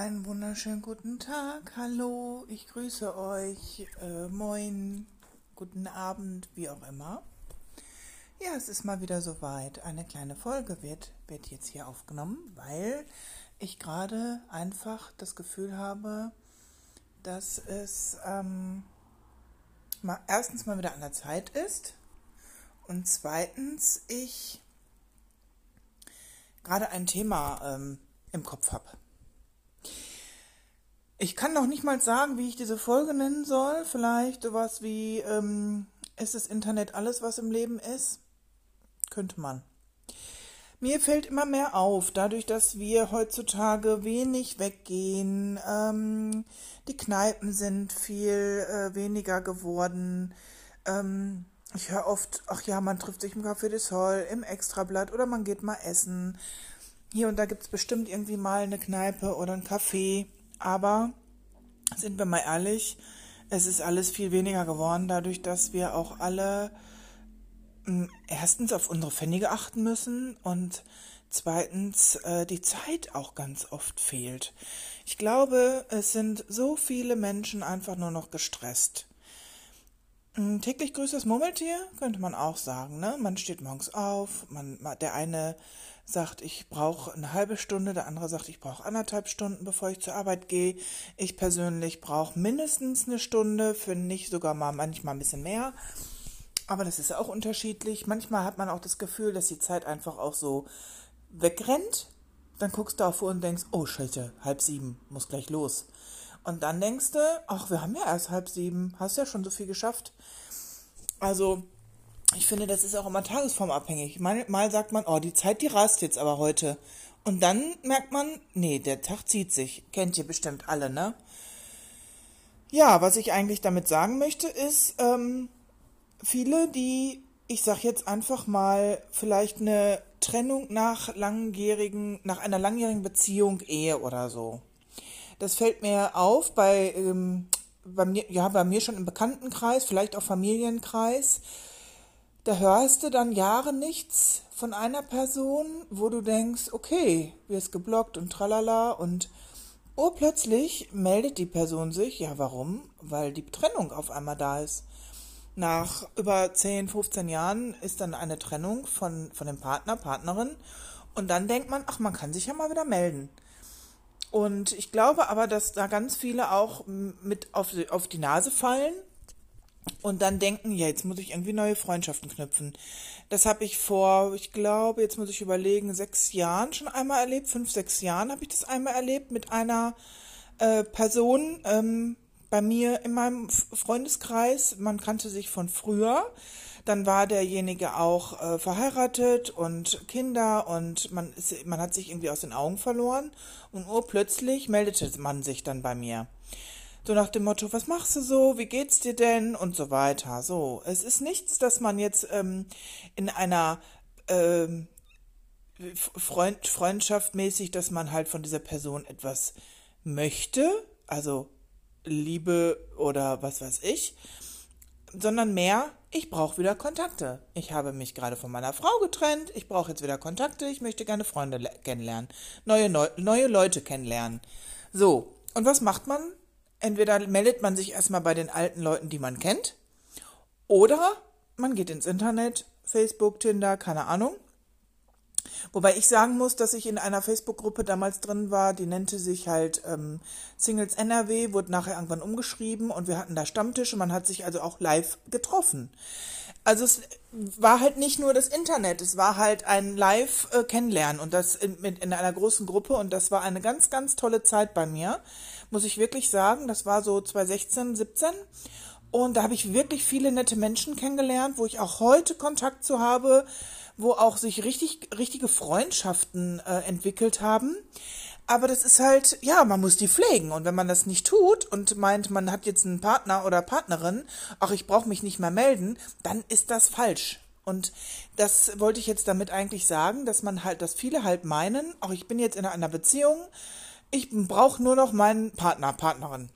Einen wunderschönen guten Tag, hallo, ich grüße euch, äh, moin, guten Abend, wie auch immer. Ja, es ist mal wieder soweit. Eine kleine Folge wird, wird jetzt hier aufgenommen, weil ich gerade einfach das Gefühl habe, dass es ähm, mal, erstens mal wieder an der Zeit ist und zweitens ich gerade ein Thema ähm, im Kopf habe. Ich kann noch nicht mal sagen, wie ich diese Folge nennen soll. Vielleicht sowas wie, ähm, ist das Internet alles, was im Leben ist? Könnte man. Mir fällt immer mehr auf, dadurch, dass wir heutzutage wenig weggehen. Ähm, die Kneipen sind viel äh, weniger geworden. Ähm, ich höre oft, ach ja, man trifft sich im Café des Sol, im Extrablatt oder man geht mal essen. Hier und da gibt es bestimmt irgendwie mal eine Kneipe oder ein Café. Aber sind wir mal ehrlich, es ist alles viel weniger geworden, dadurch, dass wir auch alle mh, hm, erstens auf unsere Pfennige achten müssen und zweitens äh, die Zeit auch ganz oft fehlt. Ich glaube, es sind so viele Menschen einfach nur noch gestresst. Hm, täglich grüßt das Murmeltier, könnte man auch sagen. Ne? Man steht morgens auf, man, der eine sagt, ich brauche eine halbe Stunde, der andere sagt, ich brauche anderthalb Stunden, bevor ich zur Arbeit gehe. Ich persönlich brauche mindestens eine Stunde, für nicht sogar mal manchmal ein bisschen mehr. Aber das ist auch unterschiedlich. Manchmal hat man auch das Gefühl, dass die Zeit einfach auch so wegrennt. Dann guckst du auf Uhr und denkst, oh Scheiße, halb sieben, muss gleich los. Und dann denkst du, ach, wir haben ja erst halb sieben, hast ja schon so viel geschafft. Also, ich finde, das ist auch immer tagesformabhängig. Mal, mal sagt man, oh, die Zeit, die rast jetzt aber heute. Und dann merkt man, nee, der Tag zieht sich. Kennt ihr bestimmt alle, ne? Ja, was ich eigentlich damit sagen möchte, ist, ähm, viele, die, ich sag jetzt einfach mal, vielleicht eine Trennung nach langjährigen, nach einer langjährigen Beziehung, Ehe oder so. Das fällt mir auf bei, ähm, bei mir, ja, bei mir schon im Bekanntenkreis, vielleicht auch Familienkreis da hörst du dann Jahre nichts von einer Person, wo du denkst, okay, wirst geblockt und tralala und oh, plötzlich meldet die Person sich. Ja, warum? Weil die Trennung auf einmal da ist. Nach über 10, 15 Jahren ist dann eine Trennung von, von dem Partner, Partnerin und dann denkt man, ach, man kann sich ja mal wieder melden. Und ich glaube aber, dass da ganz viele auch mit auf auf die Nase fallen und dann denken, ja, jetzt muss ich irgendwie neue Freundschaften knüpfen. Das habe ich vor, ich glaube, jetzt muss ich überlegen, sechs Jahren schon einmal erlebt, fünf, sechs Jahren habe ich das einmal erlebt mit einer äh, Person ähm, bei mir in meinem Freundeskreis. Man kannte sich von früher. Dann war derjenige auch äh, verheiratet und Kinder und man, ist, man hat sich irgendwie aus den Augen verloren. Und urplötzlich meldete man sich dann bei mir. So nach dem Motto, was machst du so, wie geht's dir denn und so weiter. So, es ist nichts, dass man jetzt ähm, in einer ähm, Freund, Freundschaft mäßig, dass man halt von dieser Person etwas möchte, also Liebe oder was weiß ich, sondern mehr, ich brauche wieder Kontakte. Ich habe mich gerade von meiner Frau getrennt, ich brauche jetzt wieder Kontakte, ich möchte gerne Freunde kennenlernen, neue, neu, neue Leute kennenlernen. So, und was macht man? Entweder meldet man sich erstmal bei den alten Leuten, die man kennt, oder man geht ins Internet, Facebook, Tinder, keine Ahnung. Wobei ich sagen muss, dass ich in einer Facebook-Gruppe damals drin war, die nannte sich halt ähm, Singles NRW, wurde nachher irgendwann umgeschrieben und wir hatten da Stammtische, man hat sich also auch live getroffen. Also es war halt nicht nur das Internet, es war halt ein Live-Kennenlernen und das in, in einer großen Gruppe und das war eine ganz, ganz tolle Zeit bei mir muss ich wirklich sagen. Das war so 2016, 17. Und da habe ich wirklich viele nette Menschen kennengelernt, wo ich auch heute Kontakt zu habe, wo auch sich richtig, richtige Freundschaften äh, entwickelt haben. Aber das ist halt, ja, man muss die pflegen. Und wenn man das nicht tut und meint, man hat jetzt einen Partner oder Partnerin, ach, ich brauche mich nicht mehr melden, dann ist das falsch. Und das wollte ich jetzt damit eigentlich sagen, dass man halt, dass viele halt meinen, auch ich bin jetzt in einer Beziehung, ich brauche nur noch meinen Partner, Partnerin.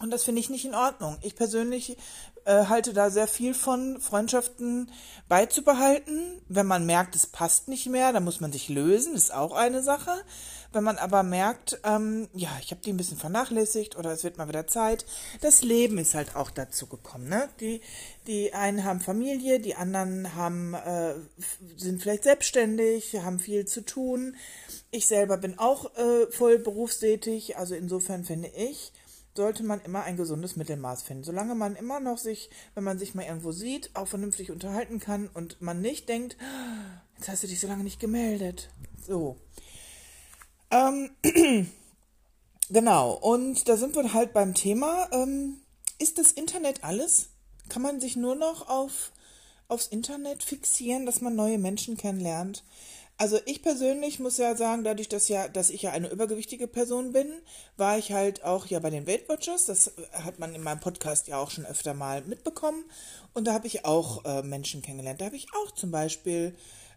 Und das finde ich nicht in Ordnung. Ich persönlich äh, halte da sehr viel von, Freundschaften beizubehalten. Wenn man merkt, es passt nicht mehr, dann muss man sich lösen, ist auch eine Sache. Wenn man aber merkt, ähm, ja, ich habe die ein bisschen vernachlässigt oder es wird mal wieder Zeit, das Leben ist halt auch dazu gekommen. Ne? Die, die einen haben Familie, die anderen haben, äh, sind vielleicht selbstständig, haben viel zu tun. Ich selber bin auch äh, voll berufstätig, also insofern finde ich, sollte man immer ein gesundes Mittelmaß finden. Solange man immer noch sich, wenn man sich mal irgendwo sieht, auch vernünftig unterhalten kann und man nicht denkt, ah, jetzt hast du dich so lange nicht gemeldet. So. Ähm, genau, und da sind wir halt beim Thema, ähm, ist das Internet alles? Kann man sich nur noch auf, aufs Internet fixieren, dass man neue Menschen kennenlernt? Also ich persönlich muss ja sagen, dadurch, dass ja, dass ich ja eine übergewichtige Person bin, war ich halt auch ja bei den Weight Watchers. Das hat man in meinem Podcast ja auch schon öfter mal mitbekommen. Und da habe ich auch äh, Menschen kennengelernt. Da habe ich auch zum Beispiel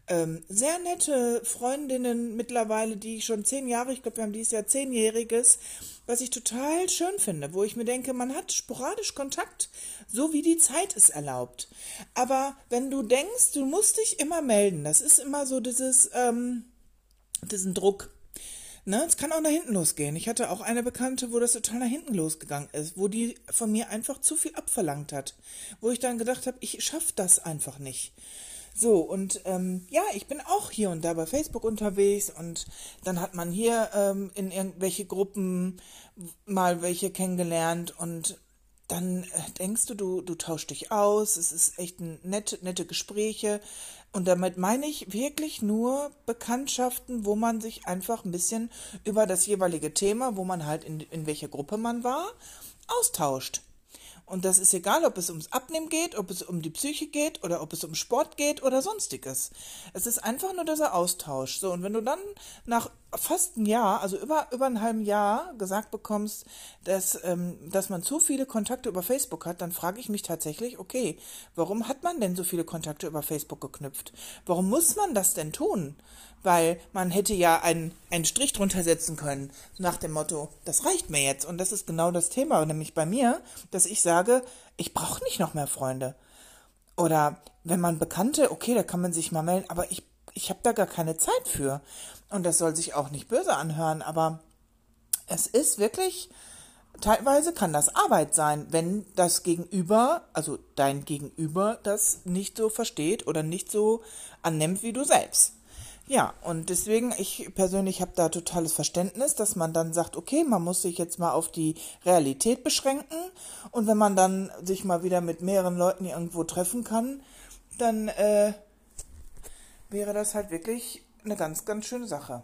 ähm, sehr nette Freundinnen mittlerweile, die ich schon zehn Jahre, ich glaube, wir haben dieses Jahr zehnjähriges, was ich total schön finde, wo ich mir denke, man hat sporadisch Kontakt, so wie die Zeit es erlaubt. Aber wenn du denkst, du musst dich immer melden, das ist immer so dieses, ähm, diesen Druck. Ne, es kann auch nach hinten losgehen. Ich hatte auch eine Bekannte, wo das total nach hinten losgegangen ist, wo die von mir einfach zu viel abverlangt hat, wo ich dann gedacht habe, ich schaffe das einfach nicht. So, und ähm, ja, ich bin auch hier und da bei Facebook unterwegs und dann hat man hier ähm, in irgendwelche Gruppen mal welche kennengelernt und dann äh, denkst du, du, du tauschst dich aus, es ist echt nette, nette Gespräche. Und damit meine ich wirklich nur Bekanntschaften, wo man sich einfach ein bisschen über das jeweilige Thema, wo man halt in, in welcher Gruppe man war, austauscht. Und das ist egal, ob es ums Abnehmen geht, ob es um die Psyche geht oder ob es um Sport geht oder sonstiges. Es ist einfach nur dieser Austausch. So, und wenn du dann nach fast ein Jahr, also über, über ein halben Jahr gesagt bekommst, dass, ähm, dass man zu viele Kontakte über Facebook hat, dann frage ich mich tatsächlich, okay, warum hat man denn so viele Kontakte über Facebook geknüpft? Warum muss man das denn tun? Weil man hätte ja einen, einen Strich drunter setzen können, nach dem Motto, das reicht mir jetzt. Und das ist genau das Thema, nämlich bei mir, dass ich sage, ich brauche nicht noch mehr Freunde. Oder wenn man Bekannte, okay, da kann man sich mal melden, aber ich, ich habe da gar keine Zeit für. Und das soll sich auch nicht böse anhören, aber es ist wirklich, teilweise kann das Arbeit sein, wenn das Gegenüber, also dein Gegenüber, das nicht so versteht oder nicht so annimmt wie du selbst. Ja, und deswegen, ich persönlich habe da totales Verständnis, dass man dann sagt, okay, man muss sich jetzt mal auf die Realität beschränken und wenn man dann sich mal wieder mit mehreren Leuten irgendwo treffen kann, dann äh, wäre das halt wirklich eine ganz, ganz schöne Sache.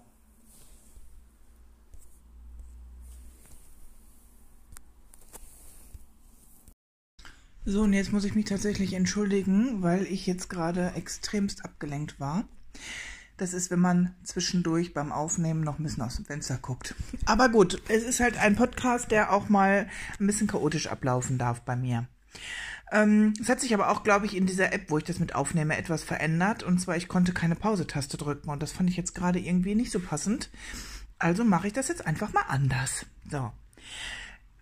So, und jetzt muss ich mich tatsächlich entschuldigen, weil ich jetzt gerade extremst abgelenkt war. Das ist, wenn man zwischendurch beim Aufnehmen noch ein bisschen aus dem Fenster guckt. Aber gut, es ist halt ein Podcast, der auch mal ein bisschen chaotisch ablaufen darf bei mir. Ähm, es hat sich aber auch, glaube ich, in dieser App, wo ich das mit aufnehme, etwas verändert. Und zwar, ich konnte keine Pause-Taste drücken. Und das fand ich jetzt gerade irgendwie nicht so passend. Also mache ich das jetzt einfach mal anders. So.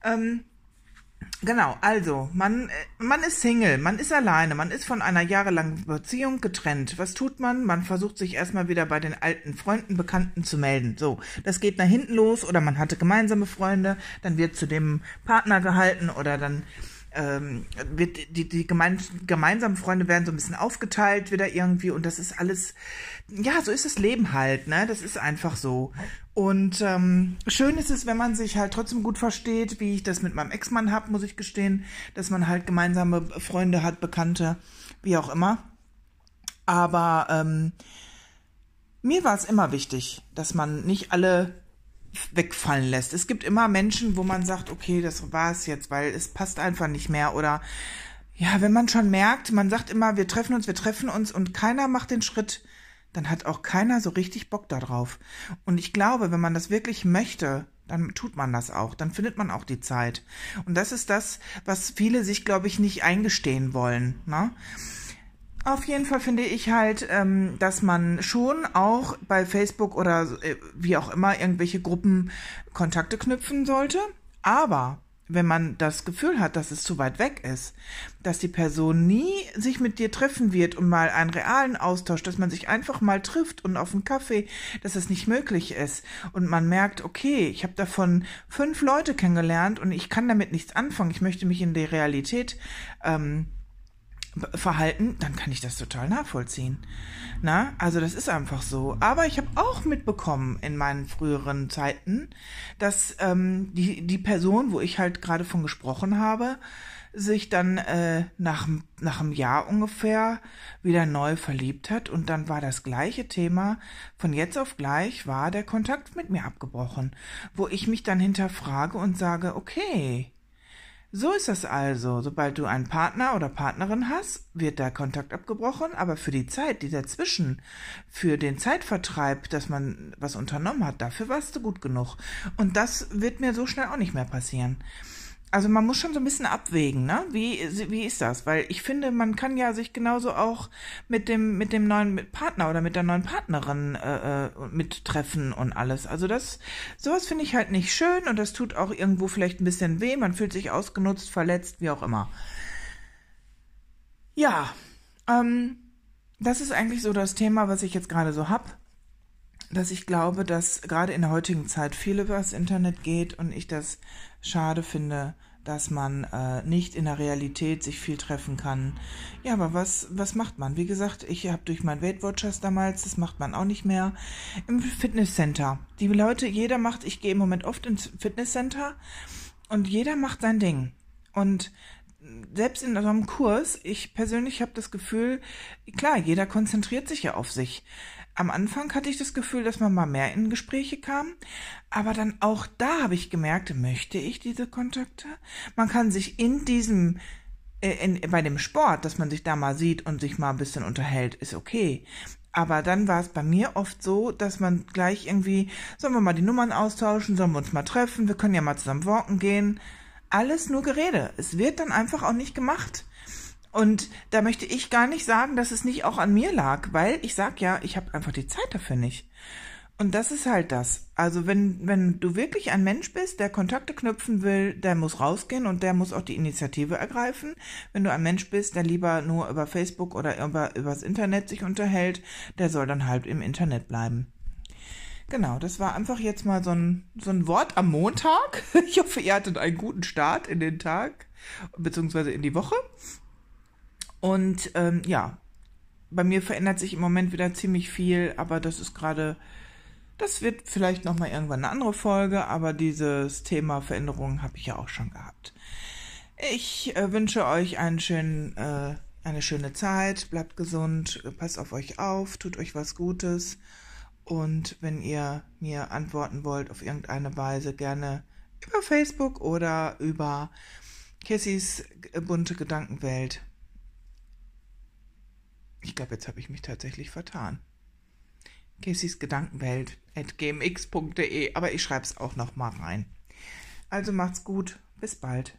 Ähm, Genau, also, man, äh, man ist Single, man ist alleine, man ist von einer jahrelangen Beziehung getrennt. Was tut man? Man versucht sich erstmal wieder bei den alten Freunden, Bekannten zu melden. So, das geht nach hinten los oder man hatte gemeinsame Freunde, dann wird zu dem Partner gehalten oder dann ähm, wird die, die gemein, gemeinsamen Freunde werden so ein bisschen aufgeteilt wieder irgendwie und das ist alles, ja, so ist das Leben halt, ne? Das ist einfach so. Und ähm, schön ist es, wenn man sich halt trotzdem gut versteht, wie ich das mit meinem Ex-Mann habe, muss ich gestehen, dass man halt gemeinsame Freunde hat, Bekannte, wie auch immer. Aber ähm, mir war es immer wichtig, dass man nicht alle wegfallen lässt. Es gibt immer Menschen, wo man sagt, okay, das war es jetzt, weil es passt einfach nicht mehr. Oder ja, wenn man schon merkt, man sagt immer, wir treffen uns, wir treffen uns und keiner macht den Schritt, dann hat auch keiner so richtig Bock darauf. Und ich glaube, wenn man das wirklich möchte, dann tut man das auch, dann findet man auch die Zeit. Und das ist das, was viele sich, glaube ich, nicht eingestehen wollen. Ne? Auf jeden Fall finde ich halt, ähm, dass man schon auch bei Facebook oder äh, wie auch immer irgendwelche Gruppen Kontakte knüpfen sollte. Aber wenn man das Gefühl hat, dass es zu weit weg ist, dass die Person nie sich mit dir treffen wird und mal einen realen Austausch, dass man sich einfach mal trifft und auf einen Kaffee, dass es nicht möglich ist. Und man merkt, okay, ich habe davon fünf Leute kennengelernt und ich kann damit nichts anfangen, ich möchte mich in die Realität ähm, verhalten, dann kann ich das total nachvollziehen. Na, also das ist einfach so. Aber ich habe auch mitbekommen in meinen früheren Zeiten, dass ähm, die, die Person, wo ich halt gerade von gesprochen habe, sich dann äh, nach, nach einem Jahr ungefähr wieder neu verliebt hat und dann war das gleiche Thema. Von jetzt auf gleich war der Kontakt mit mir abgebrochen, wo ich mich dann hinterfrage und sage, okay, so ist es also. Sobald du einen Partner oder Partnerin hast, wird der Kontakt abgebrochen, aber für die Zeit, die dazwischen, für den Zeitvertreib, dass man was unternommen hat, dafür warst du gut genug. Und das wird mir so schnell auch nicht mehr passieren also man muss schon so ein bisschen abwägen, ne? Wie, wie ist das? Weil ich finde, man kann ja sich genauso auch mit dem, mit dem neuen Partner oder mit der neuen Partnerin äh, äh, mittreffen und alles. Also das, sowas finde ich halt nicht schön und das tut auch irgendwo vielleicht ein bisschen weh. Man fühlt sich ausgenutzt, verletzt, wie auch immer. Ja, ähm, das ist eigentlich so das Thema, was ich jetzt gerade so hab dass ich glaube, dass gerade in der heutigen Zeit viel über das Internet geht und ich das schade finde, dass man äh, nicht in der Realität sich viel treffen kann. Ja, aber was, was macht man? Wie gesagt, ich habe durch mein Weight Watchers damals, das macht man auch nicht mehr, im Fitnesscenter. Die Leute, jeder macht, ich gehe im Moment oft ins Fitnesscenter und jeder macht sein Ding. Und selbst in einem Kurs, ich persönlich habe das Gefühl, klar, jeder konzentriert sich ja auf sich am Anfang hatte ich das Gefühl, dass man mal mehr in Gespräche kam, aber dann auch da habe ich gemerkt, möchte ich diese Kontakte? Man kann sich in diesem äh, in, bei dem Sport, dass man sich da mal sieht und sich mal ein bisschen unterhält, ist okay. Aber dann war es bei mir oft so, dass man gleich irgendwie, sollen wir mal die Nummern austauschen, sollen wir uns mal treffen, wir können ja mal zusammen walken gehen. Alles nur Gerede. Es wird dann einfach auch nicht gemacht. Und da möchte ich gar nicht sagen, dass es nicht auch an mir lag, weil ich sag ja, ich habe einfach die Zeit dafür nicht. Und das ist halt das. Also wenn, wenn du wirklich ein Mensch bist, der Kontakte knüpfen will, der muss rausgehen und der muss auch die Initiative ergreifen. Wenn du ein Mensch bist, der lieber nur über Facebook oder über, übers Internet sich unterhält, der soll dann halt im Internet bleiben. Genau, das war einfach jetzt mal so ein, so ein Wort am Montag. Ich hoffe, ihr hattet einen guten Start in den Tag, beziehungsweise in die Woche. Und ähm, ja, bei mir verändert sich im Moment wieder ziemlich viel, aber das ist gerade, das wird vielleicht nochmal irgendwann eine andere Folge, aber dieses Thema Veränderungen habe ich ja auch schon gehabt. Ich äh, wünsche euch einen schönen, äh, eine schöne Zeit, bleibt gesund, passt auf euch auf, tut euch was Gutes und wenn ihr mir antworten wollt auf irgendeine Weise, gerne über Facebook oder über Kissys bunte Gedankenwelt ich glaube, jetzt habe ich mich tatsächlich vertan. Casey's Gedankenwelt at gmx.de, aber ich schreibe es auch noch mal rein. Also macht's gut, bis bald.